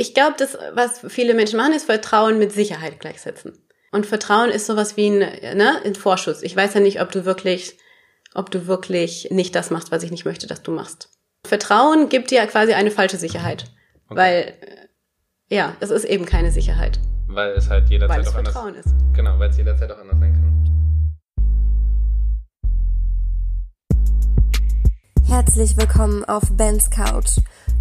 Ich glaube, das, was viele Menschen machen, ist Vertrauen mit Sicherheit gleichsetzen. Und Vertrauen ist sowas wie ein, ne, ein Vorschuss. Ich weiß ja nicht, ob du wirklich, ob du wirklich nicht das machst, was ich nicht möchte, dass du machst. Vertrauen gibt dir quasi eine falsche Sicherheit. Okay. Weil, äh, ja, es ist eben keine Sicherheit. Weil es halt jederzeit weil es auch Vertrauen anders ist. Genau, weil es jederzeit auch anders sein kann. Herzlich willkommen auf Bens Couch.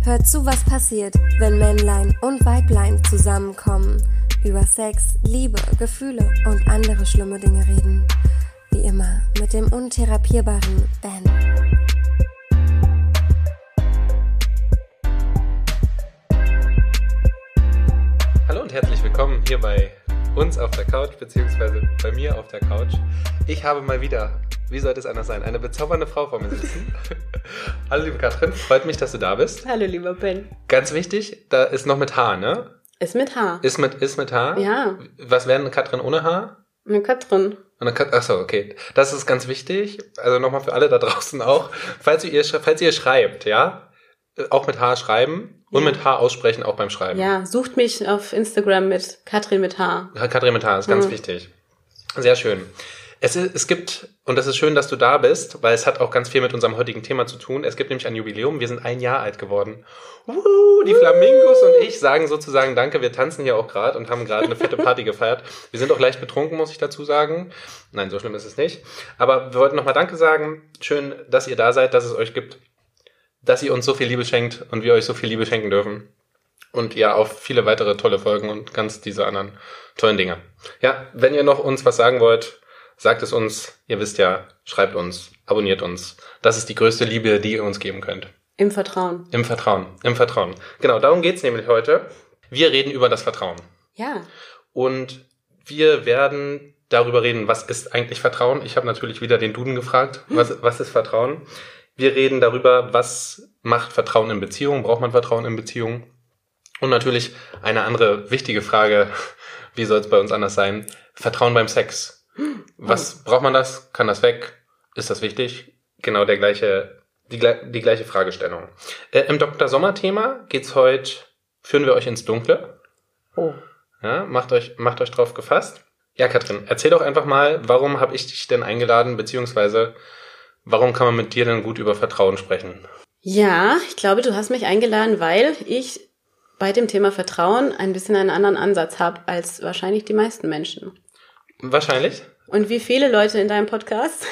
Hört zu, was passiert, wenn Männlein und Weiblein zusammenkommen, über Sex, Liebe, Gefühle und andere schlimme Dinge reden. Wie immer mit dem untherapierbaren Ben. Hallo und herzlich willkommen hier bei uns auf der Couch, beziehungsweise bei mir auf der Couch. Ich habe mal wieder wie sollte es anders sein? Eine bezaubernde Frau vor mir sitzen. Hallo, liebe Katrin, freut mich, dass du da bist. Hallo, lieber Ben. Ganz wichtig, da ist noch mit Haar, ne? Ist mit Haar. Ist mit, ist mit Haar? Ja. Was wäre eine Katrin ohne Haar? Eine Katrin. Eine Kat Achso, okay. Das ist ganz wichtig. Also nochmal für alle da draußen auch. Falls ihr, falls ihr schreibt, ja, auch mit Haar schreiben und mit Haar aussprechen, auch beim Schreiben. Ja, sucht mich auf Instagram mit Katrin mit Haar. Katrin mit Haar ist ganz mhm. wichtig. Sehr schön. Es, ist, es gibt, und das ist schön, dass du da bist, weil es hat auch ganz viel mit unserem heutigen Thema zu tun. Es gibt nämlich ein Jubiläum. Wir sind ein Jahr alt geworden. Uh, die Flamingos und ich sagen sozusagen Danke. Wir tanzen hier auch gerade und haben gerade eine fette Party gefeiert. Wir sind auch leicht betrunken, muss ich dazu sagen. Nein, so schlimm ist es nicht. Aber wir wollten nochmal Danke sagen. Schön, dass ihr da seid, dass es euch gibt, dass ihr uns so viel Liebe schenkt und wir euch so viel Liebe schenken dürfen. Und ja, auf viele weitere tolle Folgen und ganz diese anderen tollen Dinge. Ja, wenn ihr noch uns was sagen wollt, Sagt es uns, ihr wisst ja, schreibt uns, abonniert uns. Das ist die größte Liebe, die ihr uns geben könnt. Im Vertrauen. Im Vertrauen, im Vertrauen. Genau, darum geht's nämlich heute. Wir reden über das Vertrauen. Ja. Und wir werden darüber reden, was ist eigentlich Vertrauen. Ich habe natürlich wieder den Duden gefragt, hm. was, was ist Vertrauen. Wir reden darüber, was macht Vertrauen in Beziehungen, braucht man Vertrauen in Beziehungen. Und natürlich eine andere wichtige Frage, wie soll es bei uns anders sein, Vertrauen beim Sex. Was braucht man das? Kann das weg? Ist das wichtig? Genau der gleiche, die, die gleiche Fragestellung. Äh, Im Dr. Sommer-Thema geht's heute, führen wir euch ins Dunkle. Oh. Ja, macht euch, macht euch drauf gefasst. Ja, Katrin, erzähl doch einfach mal, warum habe ich dich denn eingeladen, beziehungsweise warum kann man mit dir denn gut über Vertrauen sprechen? Ja, ich glaube, du hast mich eingeladen, weil ich bei dem Thema Vertrauen ein bisschen einen anderen Ansatz habe als wahrscheinlich die meisten Menschen. Wahrscheinlich. Und wie viele Leute in deinem Podcast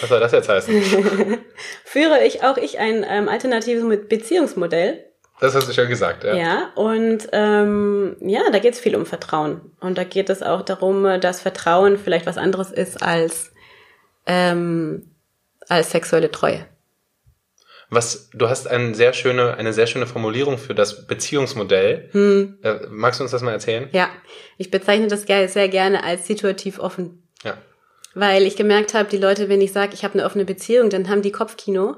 Was soll das jetzt heißen? führe ich auch ich ein ähm, alternatives Beziehungsmodell. Das hast du schon gesagt, ja. Ja, und ähm, ja, da geht es viel um Vertrauen. Und da geht es auch darum, dass Vertrauen vielleicht was anderes ist als, ähm, als sexuelle Treue. Was, du hast eine sehr schöne, eine sehr schöne Formulierung für das Beziehungsmodell. Hm. Äh, magst du uns das mal erzählen? Ja, ich bezeichne das sehr gerne als situativ offen. Ja. Weil ich gemerkt habe, die Leute, wenn ich sage, ich habe eine offene Beziehung, dann haben die Kopfkino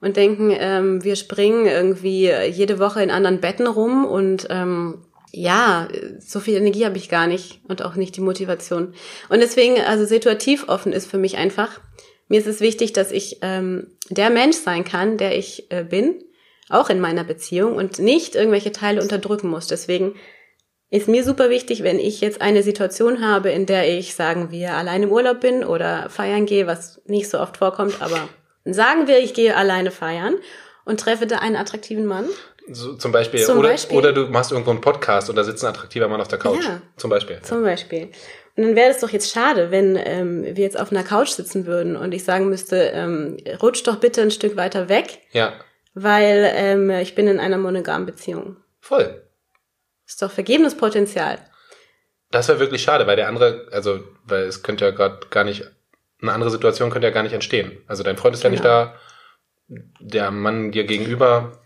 und denken, ähm, wir springen irgendwie jede Woche in anderen Betten rum und ähm, ja, so viel Energie habe ich gar nicht und auch nicht die Motivation. Und deswegen, also situativ offen ist für mich einfach, mir ist es wichtig, dass ich ähm, der Mensch sein kann, der ich äh, bin, auch in meiner Beziehung und nicht irgendwelche Teile unterdrücken muss. Deswegen ist mir super wichtig, wenn ich jetzt eine Situation habe, in der ich, sagen wir, allein im Urlaub bin oder feiern gehe, was nicht so oft vorkommt, aber sagen wir, ich gehe alleine feiern und treffe da einen attraktiven Mann. So, zum Beispiel. Zum oder, Beispiel. oder du machst irgendwo einen Podcast und da sitzt ein attraktiver Mann auf der Couch. Ja, zum Beispiel. Zum Beispiel. Und dann wäre es doch jetzt schade, wenn ähm, wir jetzt auf einer Couch sitzen würden und ich sagen müsste, ähm, rutsch doch bitte ein Stück weiter weg. Ja. Weil ähm, ich bin in einer monogamen Beziehung. Voll. Ist doch vergebenes Potenzial. Das wäre wirklich schade, weil der andere, also, weil es könnte ja gerade gar nicht, eine andere Situation könnte ja gar nicht entstehen. Also dein Freund ist ja nicht Genau. da, der Mann dir gegenüber,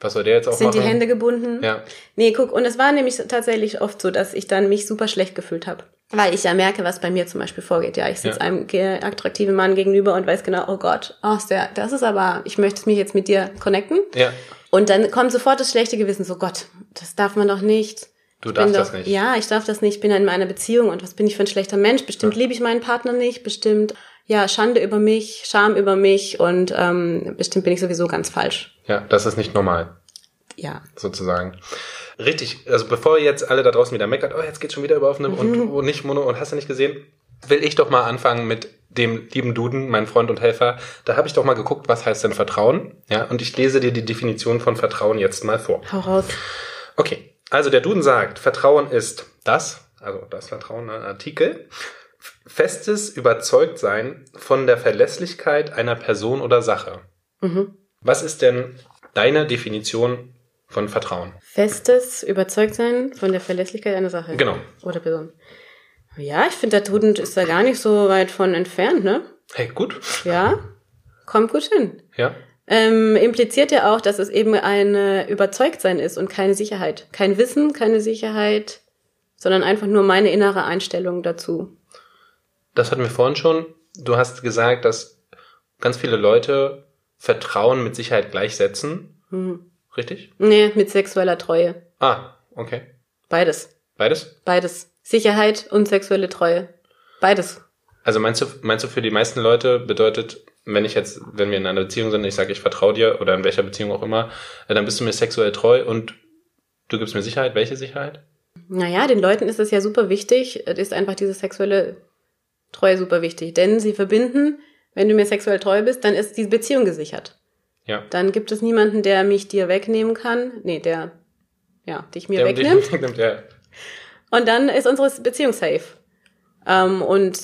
was soll der jetzt auch Sind machen? die Hände gebunden? Ja. Nee, guck, und es war nämlich tatsächlich oft so, dass ich dann mich super schlecht gefühlt habe. Weil ich ja merke, was bei mir zum Beispiel vorgeht. Ja, ich sitze Ja. einem attraktiven Mann gegenüber und weiß genau, oh Gott, oh, der, das ist aber, ich möchte mich jetzt mit dir connecten. Ja. Und dann kommt sofort das schlechte Gewissen, so Gott, das darf man doch nicht. Du darfst doch, das nicht. Ja, ich darf das nicht. Ich bin in meiner Beziehung und was bin ich für ein schlechter Mensch? Bestimmt liebe ich meinen Partner nicht. Bestimmt, ja, Schande über mich, Scham über mich und ähm, bestimmt bin ich sowieso ganz falsch. Ja, das ist nicht normal. Ja. sozusagen. Richtig, also bevor jetzt alle da draußen wieder meckert, oh, jetzt geht's schon wieder über auf eine und, und nicht Mono und hast du nicht gesehen, will ich doch mal anfangen mit dem lieben Duden, mein Freund und Helfer. Da habe ich doch mal geguckt, was heißt denn Vertrauen? Ja, und ich lese dir die Definition von Vertrauen jetzt mal vor. Hau raus. Okay, also der Duden sagt, Vertrauen ist das, also das Vertrauen, ein Artikel, festes Überzeugtsein von der Verlässlichkeit einer Person oder Sache. Mhm. Was ist denn deine Definition von Vertrauen? Festes Überzeugtsein von der Verlässlichkeit einer Sache. Genau. Oder Person. Ja, ich finde, der Duden ist da gar nicht so weit von entfernt, ne? Hey, gut. Ja, kommt gut hin. Ja. Ähm, impliziert ja auch, dass es eben ein Überzeugtsein ist und keine Sicherheit. Kein Wissen, keine Sicherheit, sondern einfach nur meine innere Einstellung dazu. Das hatten wir vorhin schon. Du hast gesagt, dass ganz viele Leute Vertrauen mit Sicherheit gleichsetzen. Hm. Richtig? Nee, mit sexueller Treue. Ah, okay. Beides. Beides? Beides. Sicherheit und sexuelle Treue. Beides. Also meinst du, meinst du für die meisten Leute bedeutet, wenn ich jetzt, wenn wir in einer Beziehung sind, ich sage, ich vertraue dir oder in welcher Beziehung auch immer, äh, dann bist du mir sexuell treu und du gibst mir Sicherheit. Welche Sicherheit? Naja, den Leuten ist es ja super wichtig, es ist einfach diese sexuelle Treue super wichtig. Denn sie verbinden, wenn du mir sexuell treu bist, dann ist die Beziehung gesichert. Ja. Dann gibt es niemanden, der mich dir wegnehmen kann. Nee, der, ja, dich mir Der- wegnimmt. der- der- Und dann ist unsere Beziehung safe. Ähm, und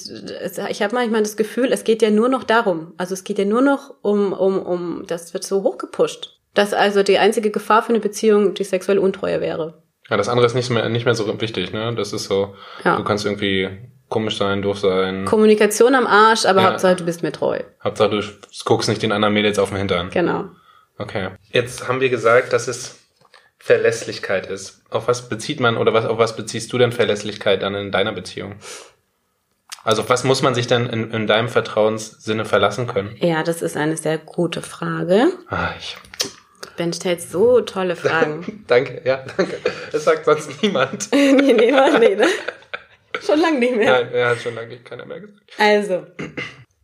ich habe manchmal das Gefühl, es geht ja nur noch darum. Also es geht ja nur noch um, um, um, das wird so hochgepusht. Dass also die einzige Gefahr für eine Beziehung die sexuelle Untreue wäre. Ja, das andere ist nicht mehr, nicht mehr so wichtig, ne? Das ist so, Ja. du kannst irgendwie komisch sein, doof sein. Kommunikation am Arsch, aber Ja. Hauptsache du bist mir treu. Hauptsache du guckst nicht den anderen Mädels auf den Hintern. Genau. Okay. Jetzt haben wir gesagt, dass es Verlässlichkeit ist. Auf was bezieht man oder was, auf was beziehst du denn Verlässlichkeit dann in deiner Beziehung? Also auf was muss man sich denn in, in deinem Vertrauenssinne verlassen können? Ja, das ist eine sehr gute Frage. Ah, ich, Ben stellt so tolle Fragen. danke, ja, danke. Das sagt sonst niemand. nee, nee, warte, nee, ne? Schon lange nicht mehr. Nein, er hat schon lange keiner mehr gesagt. Also,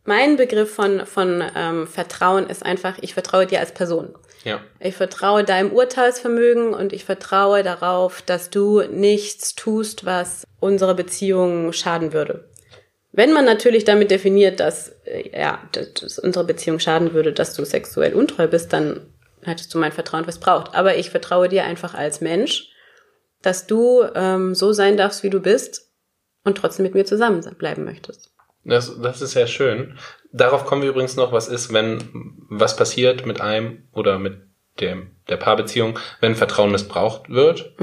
mein Begriff von, von ähm, Vertrauen ist einfach, ich vertraue dir als Person. Ja. Ich vertraue deinem Urteilsvermögen und ich vertraue darauf, dass du nichts tust, was unserer Beziehung schaden würde. Wenn man natürlich damit definiert, dass, äh, ja, dass, dass unsere Beziehung schaden würde, dass du sexuell untreu bist, dann hättest du mein Vertrauen missbraucht. Aber ich vertraue dir einfach als Mensch, dass du ähm, so sein darfst, wie du bist und trotzdem mit mir zusammenbleiben möchtest. Das, das ist sehr schön. Darauf kommen wir übrigens noch, was ist, wenn was passiert mit einem oder mit dem, der Paarbeziehung, wenn Vertrauen missbraucht wird.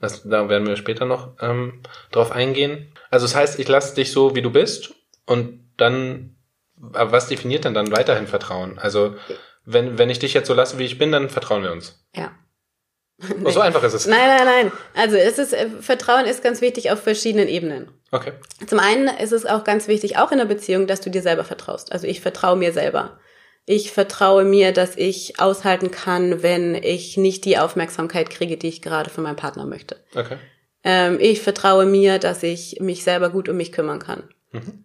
Das, da werden wir später noch ähm, drauf eingehen. Also das heißt, ich lasse dich so, wie du bist und dann, aber was definiert denn dann weiterhin Vertrauen? Also wenn, wenn ich dich jetzt so lasse, wie ich bin, dann vertrauen wir uns. Ja. Oh, so einfach ist es. Nein, nein, nein. Also es ist, äh, Vertrauen ist ganz wichtig auf verschiedenen Ebenen. Okay. Zum einen ist es auch ganz wichtig, auch in der Beziehung, dass du dir selber vertraust. Also ich vertraue mir selber. Ich vertraue mir, dass ich aushalten kann, wenn ich nicht die Aufmerksamkeit kriege, die ich gerade von meinem Partner möchte. Okay. Ähm, ich vertraue mir, dass ich mich selber gut um mich kümmern kann.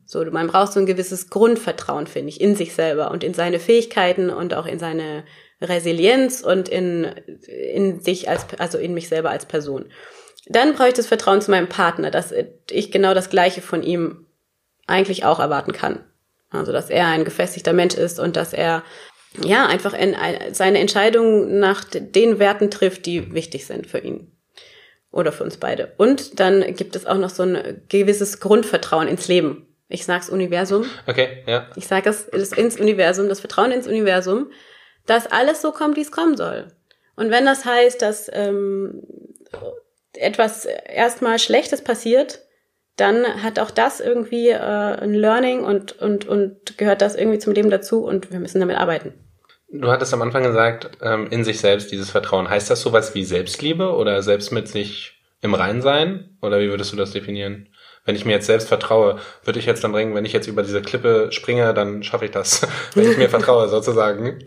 So, man braucht so ein gewisses Grundvertrauen, finde ich, in sich selber und in seine Fähigkeiten und auch in seine Resilienz und in, in sich als, also in mich selber als Person. Dann brauche ich das Vertrauen zu meinem Partner, dass ich genau das Gleiche von ihm eigentlich auch erwarten kann. Also, dass er ein gefestigter Mensch ist und dass er ja einfach in, seine Entscheidungen nach den Werten trifft, die wichtig sind für ihn oder für uns beide. Und dann gibt es auch noch so ein gewisses Grundvertrauen ins Leben. Ich sag's Universum. Okay, ja. Ich sage es ins Universum, das Vertrauen ins Universum, dass alles so kommt, wie es kommen soll. Und wenn das heißt, dass ähm, etwas erstmal Schlechtes passiert, dann hat auch das irgendwie äh, ein Learning und, und, und gehört das irgendwie zum Leben dazu und wir müssen damit arbeiten. Du hattest am Anfang gesagt, ähm, in sich selbst dieses Vertrauen. Heißt das sowas wie Selbstliebe oder selbst mit sich im Rein sein? Oder wie würdest du das definieren? Wenn ich mir jetzt selbst vertraue, würde ich jetzt dann bringen, wenn ich jetzt über diese Klippe springe, dann schaffe ich das. wenn ich mir vertraue, sozusagen.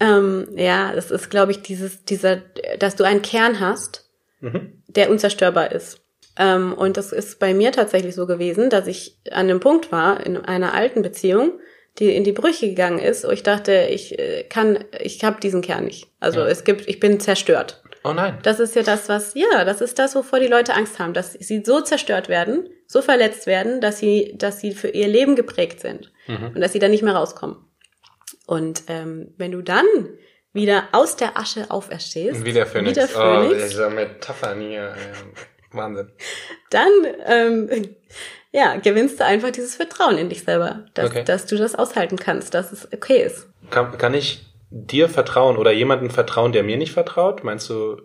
Ähm, ja, das ist, glaube ich, dieses, dieser, dass du einen Kern hast, der unzerstörbar ist. Ähm, und das ist bei mir tatsächlich so gewesen, dass ich an einem Punkt war, in einer alten Beziehung, die in die Brüche gegangen ist, wo ich dachte, ich äh, kann, ich habe diesen Kern nicht. Also Ja. es gibt, ich bin zerstört. Oh nein. Das ist ja das, was, ja, das ist das, wovor die Leute Angst haben, dass sie so zerstört werden, so verletzt werden, dass sie, dass sie für ihr Leben geprägt sind Mhm. und dass sie da nicht mehr rauskommen. Und ähm, wenn du dann wieder aus der Asche auferstehst, Wie der Phönix. wie der Oh, Phönix diese Metaphern hier. ey. Wahnsinn. dann ähm, ja, gewinnst du einfach dieses Vertrauen in dich selber, dass, Okay. dass du das aushalten kannst, dass es okay ist. Kann, kann ich dir vertrauen oder jemandem vertrauen, der mir nicht vertraut? Meinst du,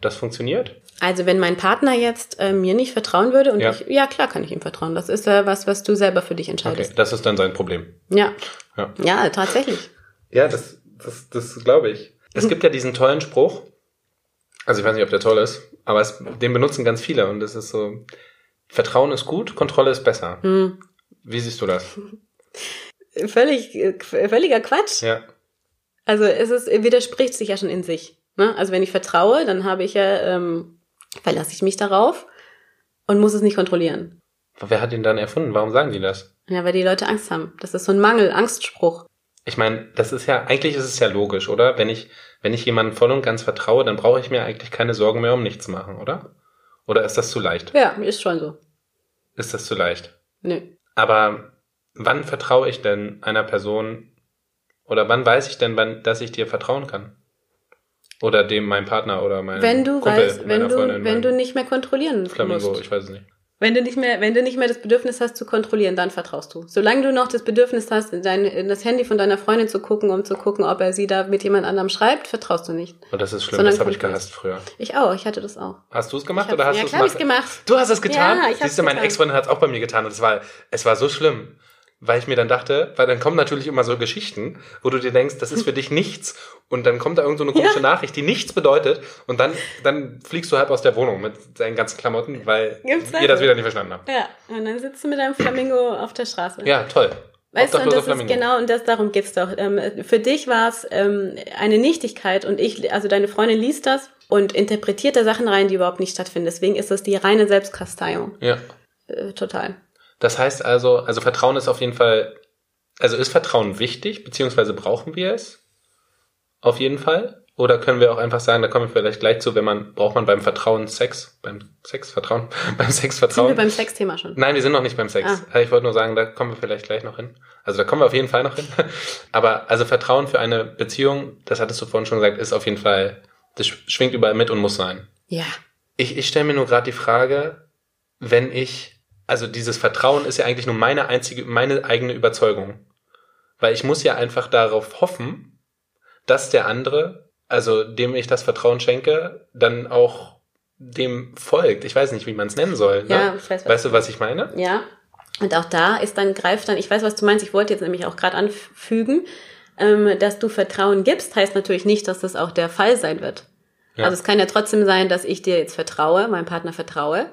das funktioniert? Also wenn mein Partner jetzt äh, mir nicht vertrauen würde und Ja. ich, ja klar kann ich ihm vertrauen. Das ist ja was, was du selber für dich Okay, entscheidest. das ist dann sein Problem. Ja. Ja. ja, tatsächlich. Ja, das, das, das glaube ich. Es gibt ja diesen tollen Spruch, also ich weiß nicht, ob der toll ist, aber es, den benutzen ganz viele und das ist so, Vertrauen ist gut, Kontrolle ist besser. Hm. Wie siehst du das? Völlig, äh, völliger Quatsch. Ja, Also es ist, widerspricht sich ja schon in sich. Ne? Also wenn ich vertraue, dann habe ich ja, ähm, verlasse ich mich darauf und muss es nicht kontrollieren. wer hat ihn dann erfunden? Warum sagen die das? Ja, weil die Leute Angst haben. Das ist so ein Mangel, Angstspruch. Ich meine, das ist ja, eigentlich ist es ja logisch, oder? Wenn ich, wenn ich jemandem voll und ganz vertraue, dann brauche ich mir eigentlich keine Sorgen mehr um nichts machen, oder? Oder ist das zu leicht? Ja, ist schon so. Ist das zu leicht? Nö. Aber wann vertraue ich denn einer Person oder wann weiß ich denn, wann, dass ich dir vertrauen kann? Oder dem meinem Partner oder meinem Wenn du Kumpel, weißt, wenn du, Freundin, wenn du nicht mehr kontrollieren Flamingo, musst. ich weiß es nicht. Wenn du nicht mehr, wenn du nicht mehr das Bedürfnis hast zu kontrollieren, dann vertraust du. Solange du noch das Bedürfnis hast, in, dein, in das Handy von deiner Freundin zu gucken, um zu gucken, ob er sie da mit jemand anderem schreibt, vertraust du nicht. Und das ist schlimm, Sondern das habe ich gehasst früher. Ich auch, ich hatte das auch. Hast du es gemacht Ich oder hast ja, du es klar hab ich's gemacht. Du hast es getan? Ja, ich Siehst du, meine. Ex-Freundin hat es auch bei mir getan und es war, es war so schlimm. Weil ich mir dann dachte, weil dann kommen natürlich immer so Geschichten, wo du dir denkst, das ist für dich nichts und dann kommt da irgend so eine komische Ja. Nachricht, die nichts bedeutet und dann, dann fliegst du halb aus der Wohnung mit deinen ganzen Klamotten, weil Gibt's ihr das also? wieder nicht verstanden habt. Ja, und dann sitzt du mit deinem Flamingo auf der Straße. Ja, toll. Weißt du, und das Flamingo. ist genau, und das darum geht's doch. Ähm, für dich war es ähm, eine Nichtigkeit und ich, also deine Freundin liest das und interpretiert da Sachen rein, die überhaupt nicht stattfinden. Deswegen ist das die reine Selbstkasteiung. Ja. Äh, total. Das heißt also, also Vertrauen ist auf jeden Fall, also ist Vertrauen wichtig, beziehungsweise brauchen wir es? Auf jeden Fall? Oder können wir auch einfach sagen, da kommen wir vielleicht gleich zu, wenn man, braucht man beim Vertrauen Sex? Beim Sex Vertrauen? beim Sex Sind wir Vertrauen? beim Sexthema schon? Nein, wir sind noch nicht beim Sex. Ah. Ich wollte nur sagen, da kommen wir vielleicht gleich noch hin. Also da kommen wir auf jeden Fall noch hin. Aber also Vertrauen für eine Beziehung, das hattest du vorhin schon gesagt, ist auf jeden Fall, das schwingt überall mit und muss sein. Ja. Ich, ich stelle mir nur gerade die Frage, wenn ich, also dieses Vertrauen ist ja eigentlich nur meine einzige, meine eigene Überzeugung. Weil ich muss ja einfach darauf hoffen, dass der andere, also dem ich das Vertrauen schenke, dann auch dem folgt. Ich weiß nicht, wie man es nennen soll. Ne? Ja, ich weiß, was weißt du, was ich meine? Ja. Und auch da ist dann, greift dann, ich weiß, was du meinst, ich wollte jetzt nämlich auch gerade anfügen, ähm, dass du Vertrauen gibst, heißt natürlich nicht, dass das auch der Fall sein wird. Ja. Also es kann ja trotzdem sein, dass ich dir jetzt vertraue, meinem Partner vertraue,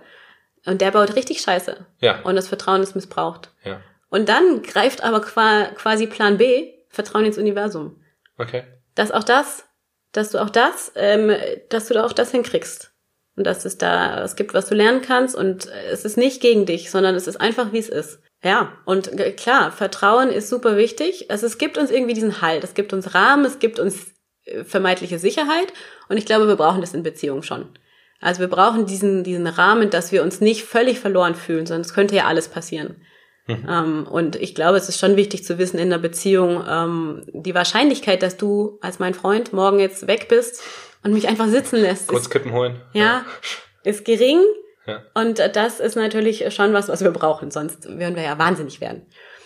und der baut richtig Scheiße. Ja. Und das Vertrauen ist missbraucht. Ja. Und dann greift aber qua- quasi Plan B, Vertrauen ins Universum. Okay. Dass auch das, dass du auch das, ähm, dass du da auch das hinkriegst. Und dass es da, es gibt, was du lernen kannst und es ist nicht gegen dich, sondern es ist einfach, wie es ist. Ja, und klar, Vertrauen ist super wichtig. Also es gibt uns irgendwie diesen Halt, es gibt uns Rahmen, es gibt uns äh, vermeintliche Sicherheit und ich glaube, wir brauchen das in Beziehungen schon. Also wir brauchen diesen, diesen Rahmen, dass wir uns nicht völlig verloren fühlen, sonst könnte ja alles passieren. Ähm, und ich glaube, es ist schon wichtig zu wissen in der Beziehung, ähm, die Wahrscheinlichkeit, dass du als mein Freund morgen jetzt weg bist und mich einfach sitzen lässt, Kurz ist, Kippen holen. ja, ist gering. Ja. Und das ist natürlich schon was, was wir brauchen, sonst würden wir ja wahnsinnig werden.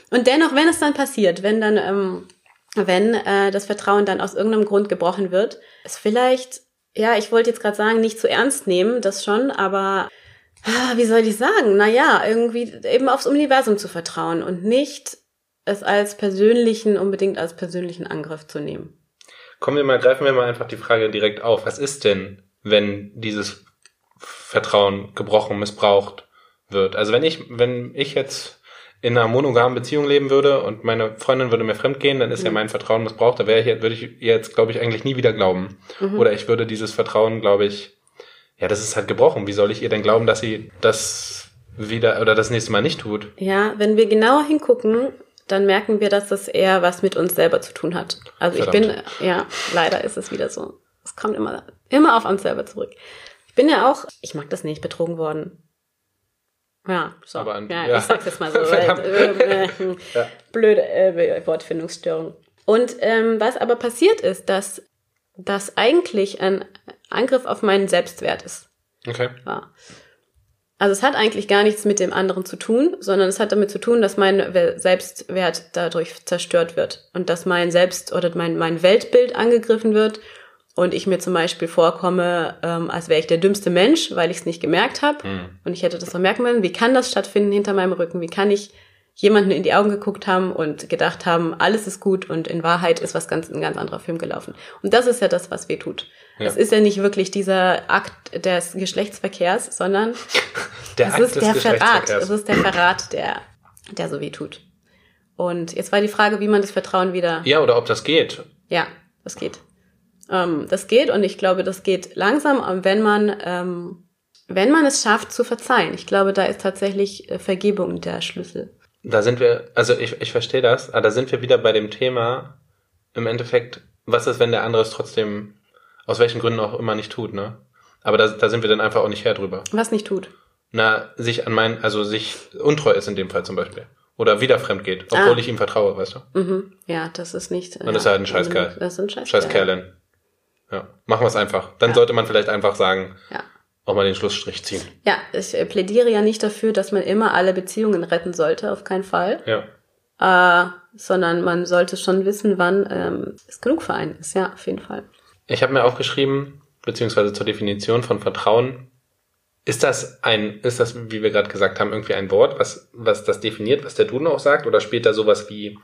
Und dennoch, wenn es dann passiert, wenn dann, ähm, wenn äh, das Vertrauen dann aus irgendeinem Grund gebrochen wird, ist vielleicht, ja, ich wollte jetzt gerade sagen, nicht zu ernst nehmen, das schon, aber ah, wie soll ich sagen? Naja, irgendwie eben aufs Universum zu vertrauen und nicht es als persönlichen, unbedingt als persönlichen Angriff zu nehmen. Kommen wir mal, greifen wir mal einfach die Frage direkt auf. Was ist denn, wenn dieses Vertrauen gebrochen, missbraucht wird? Also wenn ich, wenn ich jetzt in einer monogamen Beziehung leben würde und meine Freundin würde mir fremdgehen, dann ist ja mein Vertrauen missbraucht. Da wäre ich, jetzt- würde ich ihr jetzt, glaube ich, eigentlich nie wieder glauben. Oder ich würde dieses Vertrauen, glaube ich, ja, das ist halt gebrochen. Wie soll ich ihr denn glauben, dass sie das wieder oder das nächste Mal nicht tut? Ja, wenn wir genauer hingucken, dann merken wir, dass das eher was mit uns selber zu tun hat. Also ich bin, ja, leider ist es wieder so. Es kommt immer, immer auf uns selber zurück. Ich bin ja auch, ich mag das nicht, betrogen worden. Ja, so. Aber an- ja, ja. ich sag's jetzt mal so. Äh, äh, äh, Ja. Blöde äh, Wortfindungsstörung. Und ähm, was aber passiert ist, dass das eigentlich ein Angriff auf meinen Selbstwert ist. Okay. war. Also es hat eigentlich gar nichts mit dem anderen zu tun, sondern es hat damit zu tun, dass mein We- Selbstwert dadurch zerstört wird und dass mein Selbst- oder mein, mein Weltbild angegriffen wird und ich mir zum Beispiel vorkomme, ähm, als wäre ich der dümmste Mensch, weil ich es nicht gemerkt habe und ich hätte das doch merken müssen. Wie kann das stattfinden hinter meinem Rücken? Wie kann ich jemanden in die Augen geguckt haben und gedacht haben, alles ist gut und in Wahrheit ist was ganz, ein ganz anderer Film gelaufen. Und das ist ja das, was weh tut. Ja. Es ist ja nicht wirklich dieser Akt des Geschlechtsverkehrs, sondern Der es Akt ist der Verrat. Es ist der Verrat, der, der so weh tut. Und jetzt war die Frage, wie man das Vertrauen wieder. Ja, oder ob das geht. Ja, das geht. Ähm, das geht und ich glaube, das geht langsam, wenn man, ähm, wenn man es schafft zu verzeihen. Ich glaube, da ist tatsächlich äh, Vergebung der Schlüssel. Da sind wir, also ich, ich verstehe das, aber da sind wir wieder bei dem Thema, im Endeffekt, was ist, wenn der andere es trotzdem, aus welchen Gründen auch immer nicht tut, ne? Aber da, da sind wir dann einfach auch nicht her drüber. Was nicht tut. Na, sich an mein, also sich untreu ist in dem Fall zum Beispiel. Oder wieder fremd geht, obwohl Ah. ich ihm vertraue, weißt du? Mhm. Ja, das ist nicht. Und das ist halt ein Scheißkerl. Das ist ein Scheißkerl. Scheiß Kerlin. Ja, machen wir es einfach. Dann sollte man vielleicht einfach sagen, Ja. auch mal den Schlussstrich ziehen. Ja, ich äh, plädiere ja nicht dafür, dass man immer alle Beziehungen retten sollte, auf keinen Fall. Ja. Äh, sondern man sollte schon wissen, wann ähm, es genug für einen ist. Ja, auf jeden Fall. Ich habe mir aufgeschrieben, beziehungsweise zur Definition von Vertrauen, ist das ein, ist das, wie wir gerade gesagt haben, irgendwie ein Wort, was, was das definiert, was der Duden auch sagt, oder spielt da sowas wie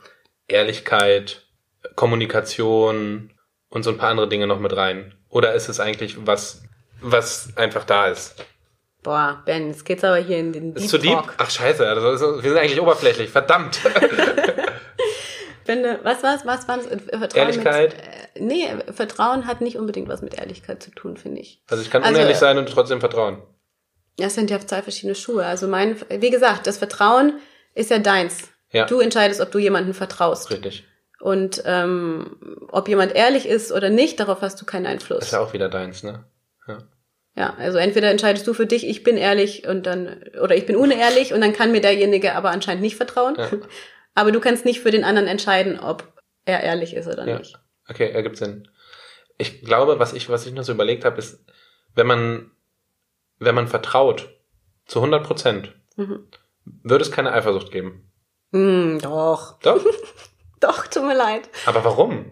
Ehrlichkeit, Kommunikation und so ein paar andere Dinge noch mit rein? Oder ist es eigentlich was, was einfach da ist? Boah, Ben, jetzt geht's aber hier in den Deep Ist zu deep? Talk. Ach scheiße, also, wir sind eigentlich oberflächlich, verdammt. Ben, äh, was was was war das? Äh, Vertrauen Ehrlichkeit? Mit, äh, nee, Vertrauen hat nicht unbedingt was mit Ehrlichkeit zu tun, finde ich. Also ich kann Also, unehrlich sein und trotzdem vertrauen. Das sind ja zwei verschiedene Schuhe. Also mein, wie gesagt, das Vertrauen ist ja deins. Ja. Du entscheidest, ob du jemandem vertraust. Richtig. Und ähm, ob jemand ehrlich ist oder nicht, darauf hast du keinen Einfluss. Ist ja auch wieder deins, ne? Ja. Ja, also entweder entscheidest du für dich, ich bin ehrlich und dann, oder ich bin unehrlich und dann kann mir derjenige aber anscheinend nicht vertrauen. Ja. Aber du kannst nicht für den anderen entscheiden, ob er ehrlich ist oder Ja. nicht. Okay, ergibt Sinn. Ich glaube, was ich, was ich noch so überlegt habe, ist, wenn man, wenn man vertraut, zu 100 Prozent, Mhm. würde es keine Eifersucht geben. Hm, doch. Doch? Doch, tut mir leid. Aber warum?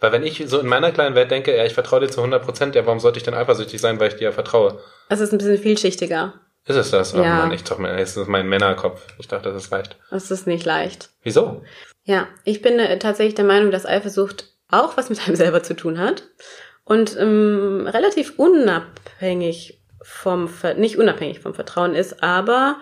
Weil wenn ich so in meiner kleinen Welt denke, ja, ich vertraue dir zu 100 Prozent, ja, warum sollte ich denn eifersüchtig sein, weil ich dir ja vertraue? Es ist ein bisschen vielschichtiger. Ist es das? Oh Ja. Mann, ich doch, es ist mein Männerkopf. Ich dachte, das ist leicht. Es ist nicht leicht. Wieso? Ja, ich bin äh, tatsächlich der Meinung, dass Eifersucht auch was mit einem selber zu tun hat und ähm, relativ unabhängig vom, Ver nicht unabhängig vom Vertrauen ist, aber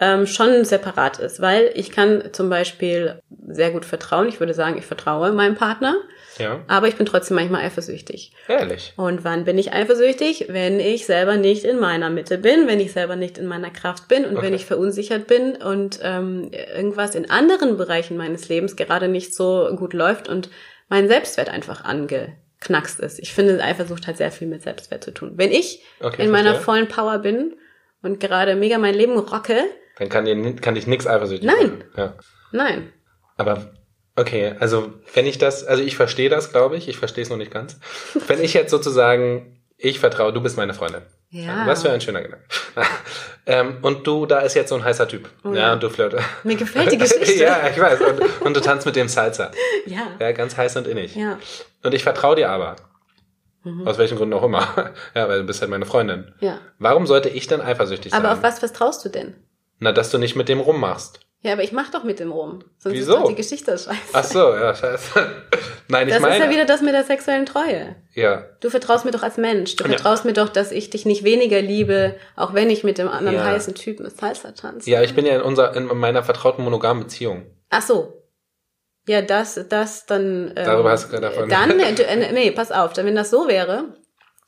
ähm, schon separat ist, weil ich kann zum Beispiel sehr gut vertrauen. Ich würde sagen, ich vertraue meinem Partner, Ja, aber ich bin trotzdem manchmal eifersüchtig. ehrlich. Und wann bin ich eifersüchtig? Wenn ich selber nicht in meiner Mitte bin, wenn ich selber nicht in meiner Kraft bin und Okay. wenn ich verunsichert bin und ähm, irgendwas in anderen Bereichen meines Lebens gerade nicht so gut läuft und mein Selbstwert einfach angeknackst ist. Ich finde, Eifersucht hat sehr viel mit Selbstwert zu tun. Wenn ich Okay, in meiner verstehe. vollen Power bin und gerade mega mein Leben rocke, Dann kann, dir, kann dich nix eifersüchtig Nein. machen. Ja. nein. Aber okay, also wenn ich das, also ich verstehe das, glaube ich, ich verstehe es noch nicht ganz. Wenn ich jetzt sozusagen, ich vertraue, du bist meine Freundin. Ja. Was für ein schöner Gedanke. ähm, und du, da ist jetzt so ein heißer Typ. Oh ja. ja. und du flirtest. Mir gefällt die Geschichte. ja, ich weiß. Und, und du tanzt mit dem Salsa. Ja. Ja, ganz heiß und innig. Ja. Und ich vertraue dir aber. Mhm. Aus welchen Gründen auch immer. ja, weil du bist halt meine Freundin. Ja. Warum sollte ich denn eifersüchtig sein? Aber auf was vertraust du denn? Na, dass du nicht mit dem rummachst. Ja, aber ich mach doch mit dem rum. Sonst Wieso? ist doch die Geschichte scheiße. Ach so, ja, scheiße. Nein, ich das meine. ist ja wieder das mit der sexuellen Treue. ja, Du vertraust mir doch als Mensch. Du Ja. vertraust mir doch, dass ich dich nicht weniger liebe, auch wenn ich mit dem anderen Ja. heißen Typen Salsa tanze. Ja, ich bin ja in unserer, in meiner vertrauten monogamen Beziehung. Ach so. Ja, das, das dann. Ähm, Darüber hast du gerade davon- Dann, äh, äh, nee, pass auf. Dann, wenn das so wäre,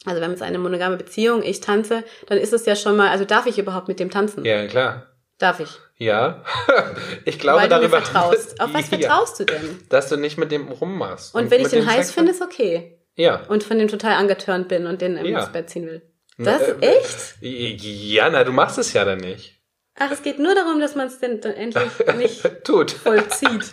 also wir haben jetzt eine monogame Beziehung, ich tanze, dann ist es ja schon mal, also darf ich überhaupt mit dem tanzen? Ja, klar. Darf ich? Ja. ich glaube Weil du mir darüber. vertraust. Auf was vertraust du denn? Dass du nicht mit dem rummachst. Und, wenn ich den heiß Sex- finde, ist okay. Ja. Und von dem total angetörnt bin und den Ja. ins Bett ziehen will. Das Äh, echt? Ja, na, du machst es ja dann nicht. Ach, es geht nur darum, dass man es denn dann endlich nicht Tut. vollzieht.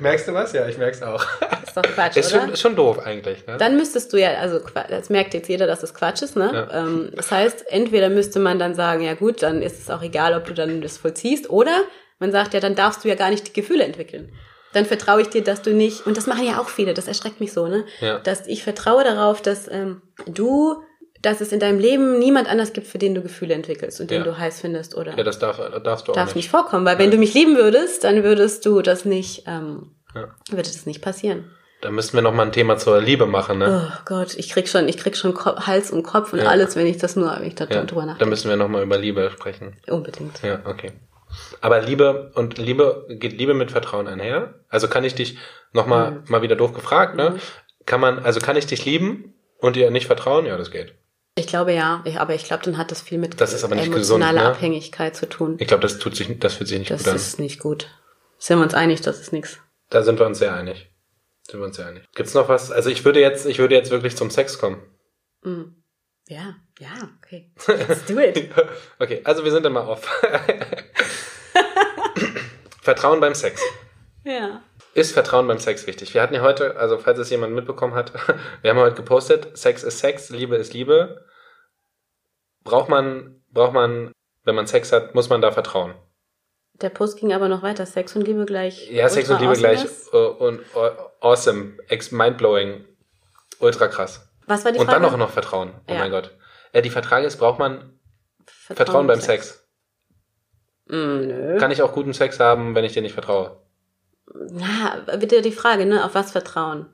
Merkst du was? Ja, ich merk's auch. Ist doch Quatsch, Ist oder? schon, schon doof eigentlich. Ne? Dann müsstest du ja, also das merkt jetzt jeder, dass das Quatsch ist, ne? Ja. Ähm, das heißt, entweder müsste man dann sagen, ja gut, dann ist es auch egal, ob du dann das vollziehst, oder man sagt ja, dann darfst du ja gar nicht die Gefühle entwickeln. Dann vertraue ich dir, dass du nicht, und das machen ja auch viele, das erschreckt mich so, ne? Ja. Dass ich vertraue darauf, dass ähm, du, dass es in deinem Leben niemand anders gibt, für den du Gefühle entwickelst und den Ja. du heiß findest, oder? ja, das darf, darfst du auch darf nicht. nicht vorkommen, weil wenn du mich lieben würdest, dann würdest du das nicht, ähm, Ja. würde das nicht passieren. Da müssten wir noch mal ein Thema zur Liebe machen, ne? Oh Gott, ich krieg schon, ich krieg schon Ko Hals und Kopf und Ja. alles, wenn ich das nur, wenn ich da Ja. drüber Da nachdenke. müssen wir noch mal über Liebe sprechen. Unbedingt. Ja, okay. Aber Liebe und Liebe geht Liebe mit Vertrauen einher? Also kann ich dich noch mal Mhm. mal wieder doof gefragt, ne? Kann man also kann ich dich lieben und dir nicht vertrauen? Ja, das geht. Ich glaube ja, ich, aber ich glaube, dann hat das viel mit Das emotionaler gesund, ne? Abhängigkeit zu tun. Ich glaube, das tut sich das fühlt sich nicht Das gut an. ist nicht gut. Sind wir uns einig, das ist nichts. Da sind wir uns sehr einig. Sind wir uns sehr einig. Gibt's noch was? Also ich würde jetzt ich würde jetzt wirklich zum Sex kommen. Mhm. Ja, ja, okay. Let's do it. Okay, also wir sind immer auf. Vertrauen beim Sex. ja. Ist Vertrauen beim Sex wichtig? Wir hatten ja heute, also falls es jemand mitbekommen hat, wir haben heute gepostet, Sex ist Sex, Liebe ist Liebe. Braucht man, braucht man, wenn man Sex hat, muss man da vertrauen. Der Post ging aber noch weiter. Sex und Liebe gleich. Ja, Sex und Liebe gleich und awesome, ex mindblowing, ultra krass. Was war die Und Frage? dann auch noch Vertrauen. Oh Ja. mein Gott. Äh, die Frage ist, braucht man Vertrauen beim Sex? Mm, nö. Kann ich auch guten Sex haben, wenn ich dir nicht vertraue? Na, bitte die Frage, ne? Auf was vertrauen?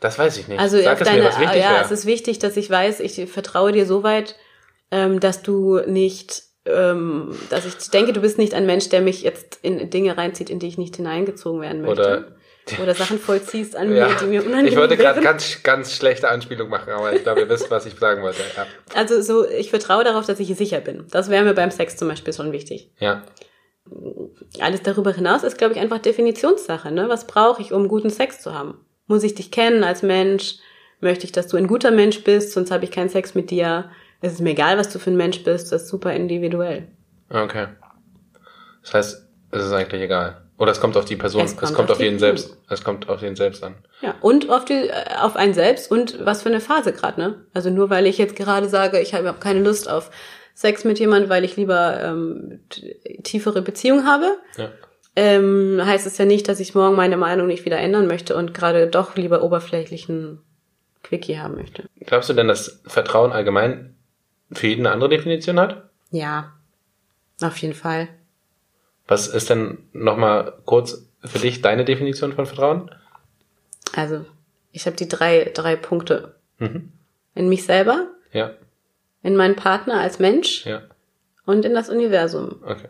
Das weiß ich nicht. Also Sag es deine, mir, was wichtig ja, wäre. es ist wichtig, dass ich weiß, ich vertraue dir so weit, ähm, dass du nicht, ähm, dass ich denke, du bist nicht ein Mensch, der mich jetzt in Dinge reinzieht, in die ich nicht hineingezogen werden möchte. Oder- Oder Sachen vollziehst an Ja, mir, die mir unangenehm ich wollte gerade ganz, ganz schlechte Anspielung machen, aber ich glaube, ihr wisst, was ich sagen wollte. Ja. Also so, ich vertraue darauf, dass ich sicher bin. Das wäre mir beim Sex zum Beispiel schon wichtig. ja. Alles darüber hinaus ist, glaube ich, einfach Definitionssache. Ne? Was brauche ich, um guten Sex zu haben? Muss ich dich kennen als Mensch? Möchte ich, dass du ein guter Mensch bist, sonst habe ich keinen Sex mit dir? Es ist mir egal, was du für ein Mensch bist, das ist super individuell. Okay. Das heißt, es ist eigentlich egal. Oder es kommt auf die Person, Es es kommt kommt, auf auf jeden selbst. Es kommt auf jeden selbst an. Ja, und auf, die, äh, auf einen selbst und was für eine Phase gerade, ne? Also nur weil ich jetzt gerade sage, ich habe keine Lust auf Sex mit jemandem, weil ich lieber ähm, tiefere Beziehung habe, Ja. ähm, heißt es ja nicht, dass ich morgen meine Meinung nicht wieder ändern möchte und gerade doch lieber oberflächlichen Quickie haben möchte. Glaubst du denn, dass Vertrauen allgemein für jeden eine andere Definition hat? Ja, auf jeden Fall. Was ist denn nochmal kurz für dich deine Definition von Vertrauen? Also, ich habe die drei, drei Punkte. Mhm. In mich selber, Ja, in meinen Partner als Mensch ja, und in das Universum. okay.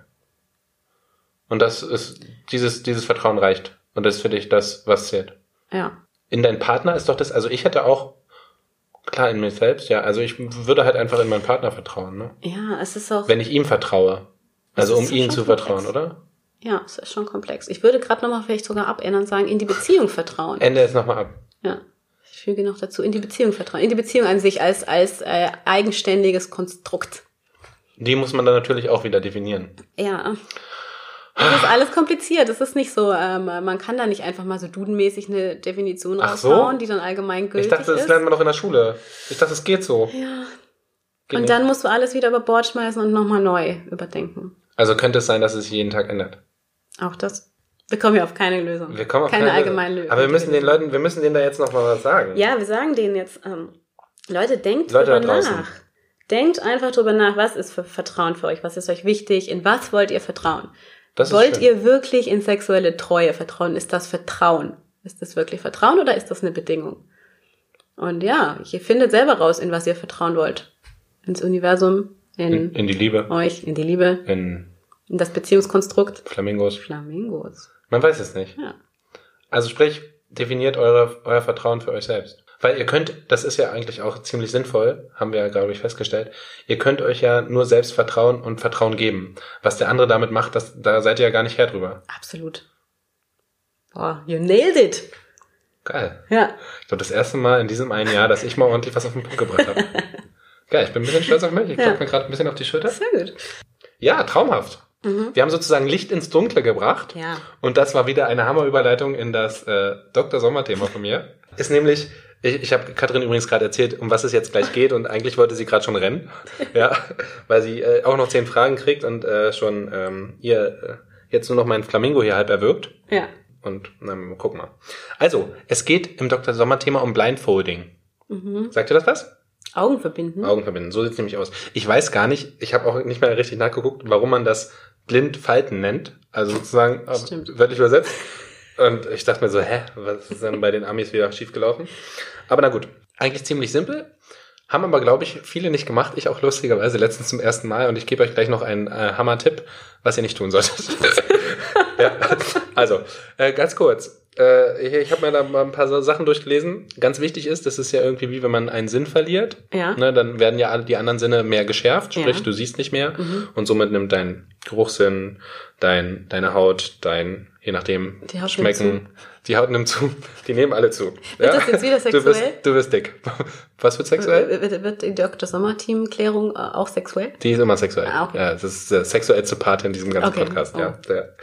Und das ist, dieses, dieses Vertrauen reicht. Und das ist für dich das, was zählt. Ja. In deinen Partner ist doch das, also ich hätte auch, klar, in mich selbst, ja, also ich würde halt einfach in meinen Partner vertrauen, ne? Ja, es ist auch. Wenn ich ihm vertraue. Also um ihm zu komplex. vertrauen, oder? Ja, es ist schon komplex. Ich würde gerade nochmal vielleicht sogar abändern und sagen, in die Beziehung vertrauen. Ende jetzt nochmal ab. Ja. Ich füge noch dazu, in die Beziehung vertrauen. In die Beziehung an sich als, als äh, eigenständiges Konstrukt. Die muss man dann natürlich auch wieder definieren. Ja. Das ist alles kompliziert. Es ist nicht so, ähm, man kann da nicht einfach mal so dudenmäßig eine Definition Ach so? raushauen, die dann allgemein Ich gültig dachte, das ist. lernt man doch in der Schule. Ich dachte, es geht so. ja. Geht Und nicht. dann musst du alles wieder über Bord schmeißen und nochmal neu überdenken. Also könnte es sein, dass es sich jeden Tag ändert. Auch das. Wir kommen ja auf keine Lösung. Wir kommen auf keine, keine allgemeine Lösung. Aber wir müssen den Leuten, wir müssen denen da jetzt noch mal was sagen. Ja, wir sagen denen jetzt, ähm, Leute, denkt Leute drüber nach. Denkt einfach drüber nach, was ist für Vertrauen für euch, was ist euch wichtig, in was wollt ihr vertrauen? Das wollt ihr wirklich in sexuelle Treue vertrauen? Ist das Vertrauen? Ist das wirklich Vertrauen oder ist das eine Bedingung? Und ja, ihr findet selber raus, in was ihr vertrauen wollt. Ins Universum, in, in, in die Liebe, euch, in die Liebe, in in das Beziehungskonstrukt. Flamingos. Flamingos. Man weiß es nicht. Ja. Also sprich, definiert eure, euer Vertrauen für euch selbst. Weil ihr könnt, das ist ja eigentlich auch ziemlich sinnvoll, haben wir ja, glaube ich, festgestellt, ihr könnt euch ja nur selbst vertrauen und Vertrauen geben. Was der andere damit macht, das, da seid ihr ja gar nicht her drüber. Absolut. Boah, you nailed it. Geil. Ja. Ich glaube, das erste Mal in diesem einen Jahr, dass ich mal ordentlich was auf den Punkt gebracht habe. Geil, ich bin ein bisschen stolz auf mich. Ich Ja. klopfe mir gerade ein bisschen auf die Schulter. Sehr gut. Ja, traumhaft. Wir haben sozusagen Licht ins Dunkle gebracht. Ja. Und das war wieder eine Hammerüberleitung in das äh, Dr. Sommer-Thema von mir. Ist nämlich, ich, ich habe Katrin übrigens gerade erzählt, um was es jetzt gleich geht und eigentlich wollte sie gerade schon rennen. Ja, weil sie äh, auch noch zehn Fragen kriegt und äh, schon ähm, ihr äh, jetzt nur noch meinen Flamingo hier halb erwürgt. Ja. Und ähm, guck mal. Also, es geht im Dr. Sommer-Thema um Blindfolding. Sagt ihr das was? Augen verbinden. Augen verbinden. So sieht's nämlich aus. Ich weiß gar nicht, ich habe auch nicht mehr richtig nachgeguckt, warum man das Blindfalten nennt. Also sozusagen äh, Stimmt. wörtlich übersetzt. Und ich dachte mir so, hä, was ist denn bei den Amis wieder schiefgelaufen? Aber na gut, eigentlich ziemlich simpel. Haben aber, glaube ich, viele nicht gemacht. Ich auch lustigerweise letztens zum ersten Mal. Und ich gebe euch gleich noch einen äh, Hammer-Tipp, was ihr nicht tun solltet. ja. Also, äh, ganz kurz. Äh, ich habe mir da mal ein paar Sachen durchgelesen. Ganz wichtig ist, das ist ja irgendwie wie wenn man einen Sinn verliert. Ja. Ne, dann werden ja alle die anderen Sinne mehr geschärft, sprich, Ja. Mhm. du siehst nicht mehr. Und somit nimmt dein Geruchssinn, dein, deine Haut, dein, je nachdem, Die Haut Schmecken. Die Haut nimmt zu. Die nehmen alle zu. Wird das jetzt wieder Du bist, sexuell? du bist dick. Was wird sexuell? Wird, wird, die Dr. Sommer-Team-Klärung äh, auch sexuell? Die ist immer sexuell. Ah, okay. ja, das ist der sexuellste Part in diesem ganzen Okay. Podcast. Oh. Ja, der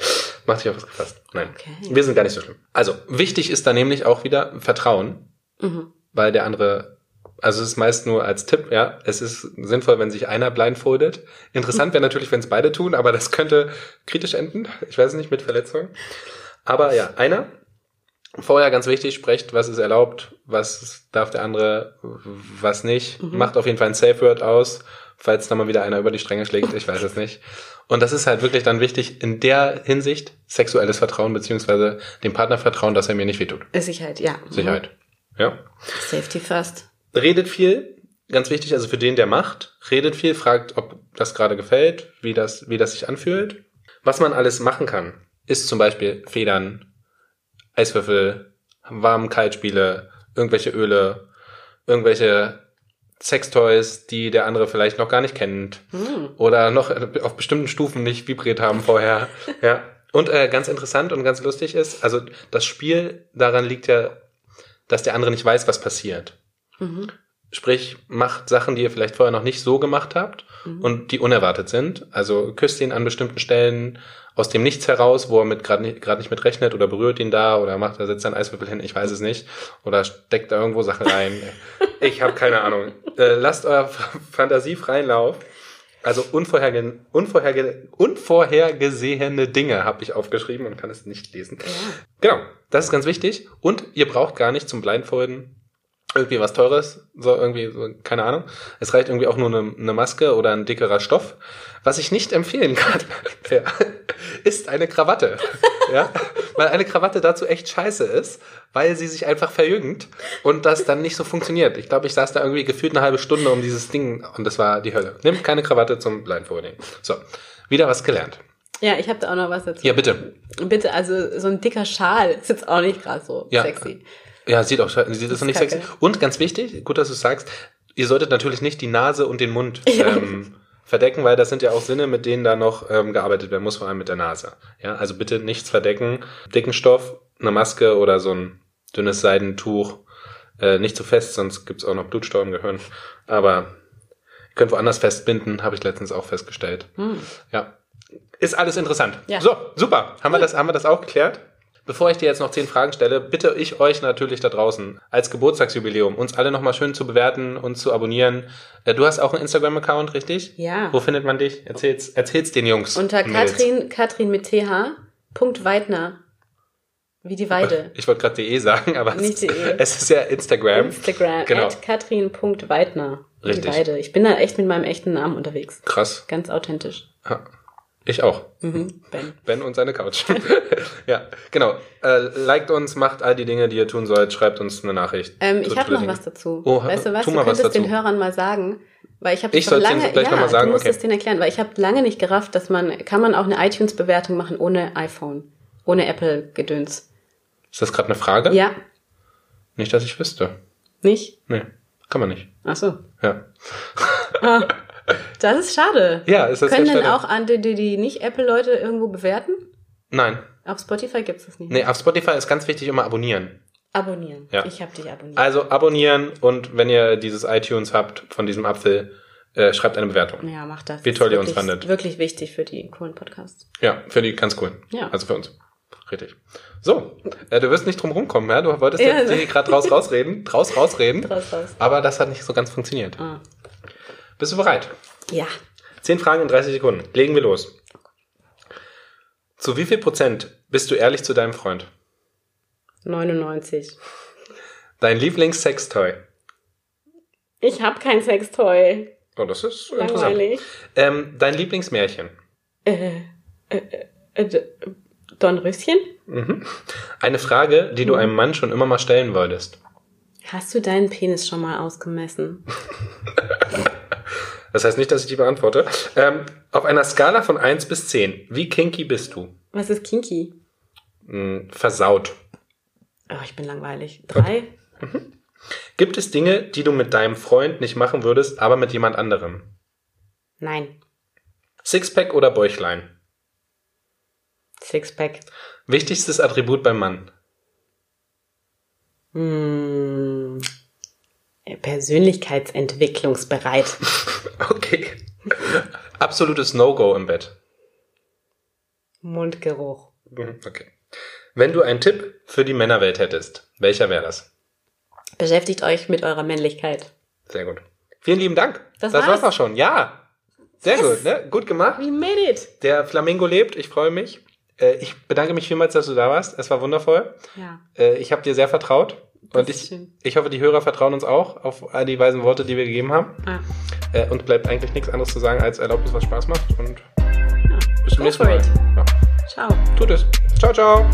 macht sich auf was gefasst. Nein, Okay. wir sind gar nicht so schlimm. Also, wichtig ist da nämlich auch wieder Vertrauen, Mhm. weil der andere, also es ist meist nur als Tipp, ja, es ist sinnvoll, wenn sich einer blindfoldet. Interessant wäre natürlich, wenn es beide tun, aber das könnte kritisch enden. Ich weiß nicht, mit Verletzungen. Aber ja, einer. Vorher ganz wichtig, sprecht, was ist erlaubt, was darf der andere, was nicht. Macht auf jeden Fall ein Safe Word aus, falls da mal wieder einer über die Stränge schlägt, ich weiß es nicht. Und das ist halt wirklich dann wichtig in der Hinsicht, sexuelles Vertrauen beziehungsweise dem Partner vertrauen, dass er mir nicht wehtut. Sicherheit, ja. Mhm. Sicherheit. Ja. Safety first. Redet viel, ganz wichtig, also für den, der macht, redet viel, fragt, ob das gerade gefällt, wie das, wie das sich anfühlt. Was man alles machen kann, ist zum Beispiel Federn, Eiswürfel, Warm-Kalt-Spiele, irgendwelche Öle, irgendwelche Sextoys, die der andere vielleicht noch gar nicht kennt oder noch auf bestimmten Stufen nicht vibriert haben vorher. ja. Und äh, ganz interessant und ganz lustig ist, also das Spiel daran liegt ja, dass der andere nicht weiß, was passiert. Sprich, macht Sachen, die ihr vielleicht vorher noch nicht so gemacht habt und die unerwartet sind. Also küsst ihn an bestimmten Stellen aus dem Nichts heraus, wo er mit gerade nicht, grad nicht mit rechnet oder berührt ihn da oder macht, er setzt einen Eiswürfel hin, ich weiß es nicht. Oder steckt da irgendwo Sachen rein. ich habe keine Ahnung. Äh, lasst euer Fantasie freien Lauf. Also unvorherge unvorherge unvorhergesehene Dinge habe ich aufgeschrieben und kann es nicht lesen. Genau, das ist ganz wichtig. Und ihr braucht gar nicht zum Blindfolden irgendwie was Teures, so irgendwie, so, keine Ahnung. Es reicht irgendwie auch nur eine, eine Maske oder ein dickerer Stoff. Was ich nicht empfehlen kann, ja, ist eine Krawatte. Ja, weil eine Krawatte dazu echt scheiße ist, weil sie sich einfach verjüngt und das dann nicht so funktioniert. Ich glaube, ich saß da irgendwie gefühlt eine halbe Stunde um dieses Ding und das war die Hölle. Nimm keine Krawatte zum Blindfolding. So, wieder was gelernt. Ja, ich habe da auch noch was dazu. Ja, bitte. Bitte, also so ein dicker Schal ist jetzt auch nicht gerade so Ja. sexy. Ja, sieht auch sieht das nicht sexy. Und ganz wichtig, gut, dass du sagst, ihr solltet natürlich nicht die Nase und den Mund ähm, verdecken, weil das sind ja auch Sinne, mit denen da noch ähm, gearbeitet werden muss, vor allem mit der Nase. Ja, also bitte nichts verdecken. Dicken Stoff, eine Maske oder so ein dünnes Seidentuch. Äh, nicht zu fest, sonst gibt's auch noch Blutstau im Gehirn. Aber ihr könnt woanders festbinden, habe ich letztens auch festgestellt. Ja. Ist alles interessant. Hm. Ja. So, super. Haben wir das, haben wir das auch geklärt? Bevor ich dir jetzt noch zehn Fragen stelle, bitte ich euch natürlich da draußen als Geburtstagsjubiläum, uns alle nochmal schön zu bewerten und zu abonnieren. Äh, Du hast auch einen Instagram-Account, richtig? Ja. Wo findet man dich? Erzähl's, erzähl's den Jungs. Unter. Katrin, Katrin mit TH, Punkt Weidner. Wie die Weide. Ich wollte gerade de sagen, aber Nicht es, de. es ist ja Instagram. Instagram, Genau. at Katrin.weidner. Wie Richtig. Die Weide. Ich bin da echt mit meinem echten Namen unterwegs. Krass. Ganz authentisch. Ja. Ich auch. Mhm. Ben. Ben und seine Couch. ja, genau. Äh, liked uns, macht all die Dinge, die ihr tun sollt, schreibt uns eine Nachricht. Ähm, ich habe noch was dazu. Oh, weißt du was? tu Du könntest den. Hörern mal sagen, weil ich habe Ich schon lange, gleich ja, noch mal sagen? du musst Okay. es denen erklären, weil ich habe lange nicht gerafft, dass man, kann man auch eine iTunes-Bewertung machen ohne iPhone, ohne Apple-Gedöns. Ist das gerade eine Frage? Ja, Nicht, dass ich wüsste. Nicht? Nee, kann man nicht. Ach so. Ja. Ah, das ist schade. Ja, ist das Können sehr denn schade. auch an die, die, die nicht-Apple-Leute irgendwo bewerten? Nein. Auf Spotify gibt's das nicht. Nee, auf Spotify ist ganz wichtig immer abonnieren. Abonnieren. Ja. Ich habe dich abonniert. Also abonnieren und wenn ihr dieses iTunes habt von diesem Apfel, äh, schreibt eine Bewertung. ja, mach das. Wie toll ihr uns fandet. Wirklich wichtig für die coolen Podcasts. Ja, für die ganz cool. Ja. Also für uns. Richtig. So, äh, du wirst nicht drum rumkommen, ja? Du wolltest Ja. jetzt hier gerade raus rausreden, draus rausreden, Raus, raus. aber das hat nicht so ganz funktioniert. Ah. Bist du bereit? Ja. Zehn Fragen in 30 Sekunden. Legen wir los. Zu wie viel Prozent bist du ehrlich zu deinem Freund? 99. Dein Lieblings-Sextoy? Ich habe kein Sextoy. Oh, das ist interessant. Langweilig. Ähm, dein Lieblingsmärchen? Äh, äh, äh, äh, Dornröschen? Eine Frage, die du einem Mann schon immer mal stellen wolltest. Hast du deinen Penis schon mal ausgemessen? Das heißt nicht, dass ich die beantworte. Ähm, auf einer Skala von 1 bis 10, wie kinky bist du? Was ist kinky? Hm, versaut. Oh, ich bin langweilig. Drei? Gibt es Dinge, die du mit deinem Freund nicht machen würdest, aber mit jemand anderem? Nein. Sixpack oder Bäuchlein? Sixpack. Wichtigstes Attribut beim Mann? Hm. Persönlichkeitsentwicklungsbereit. Okay. Absolutes No-Go im Bett. Mundgeruch. Mhm, Okay. Wenn du einen Tipp für die Männerwelt hättest, welcher wäre das? Beschäftigt euch mit eurer Männlichkeit. Sehr gut. Vielen lieben Dank. Das war's war's? auch schon. Ja. Sehr gut, ne? Gut gemacht. We made it. Der Flamingo lebt. Ich freue mich. Äh, Ich bedanke mich vielmals, dass du da warst. Es war wundervoll. Ja. Äh, Ich habe dir sehr vertraut. Und ich, ich hoffe, die Hörer vertrauen uns auch auf all die weisen Worte, die wir gegeben haben. Ah. Äh, Und bleibt eigentlich nichts anderes zu sagen, als erlaubt es, was Spaß macht. Und bis zum nächsten Mal. Ja, Ciao. tut es. Ciao, ciao.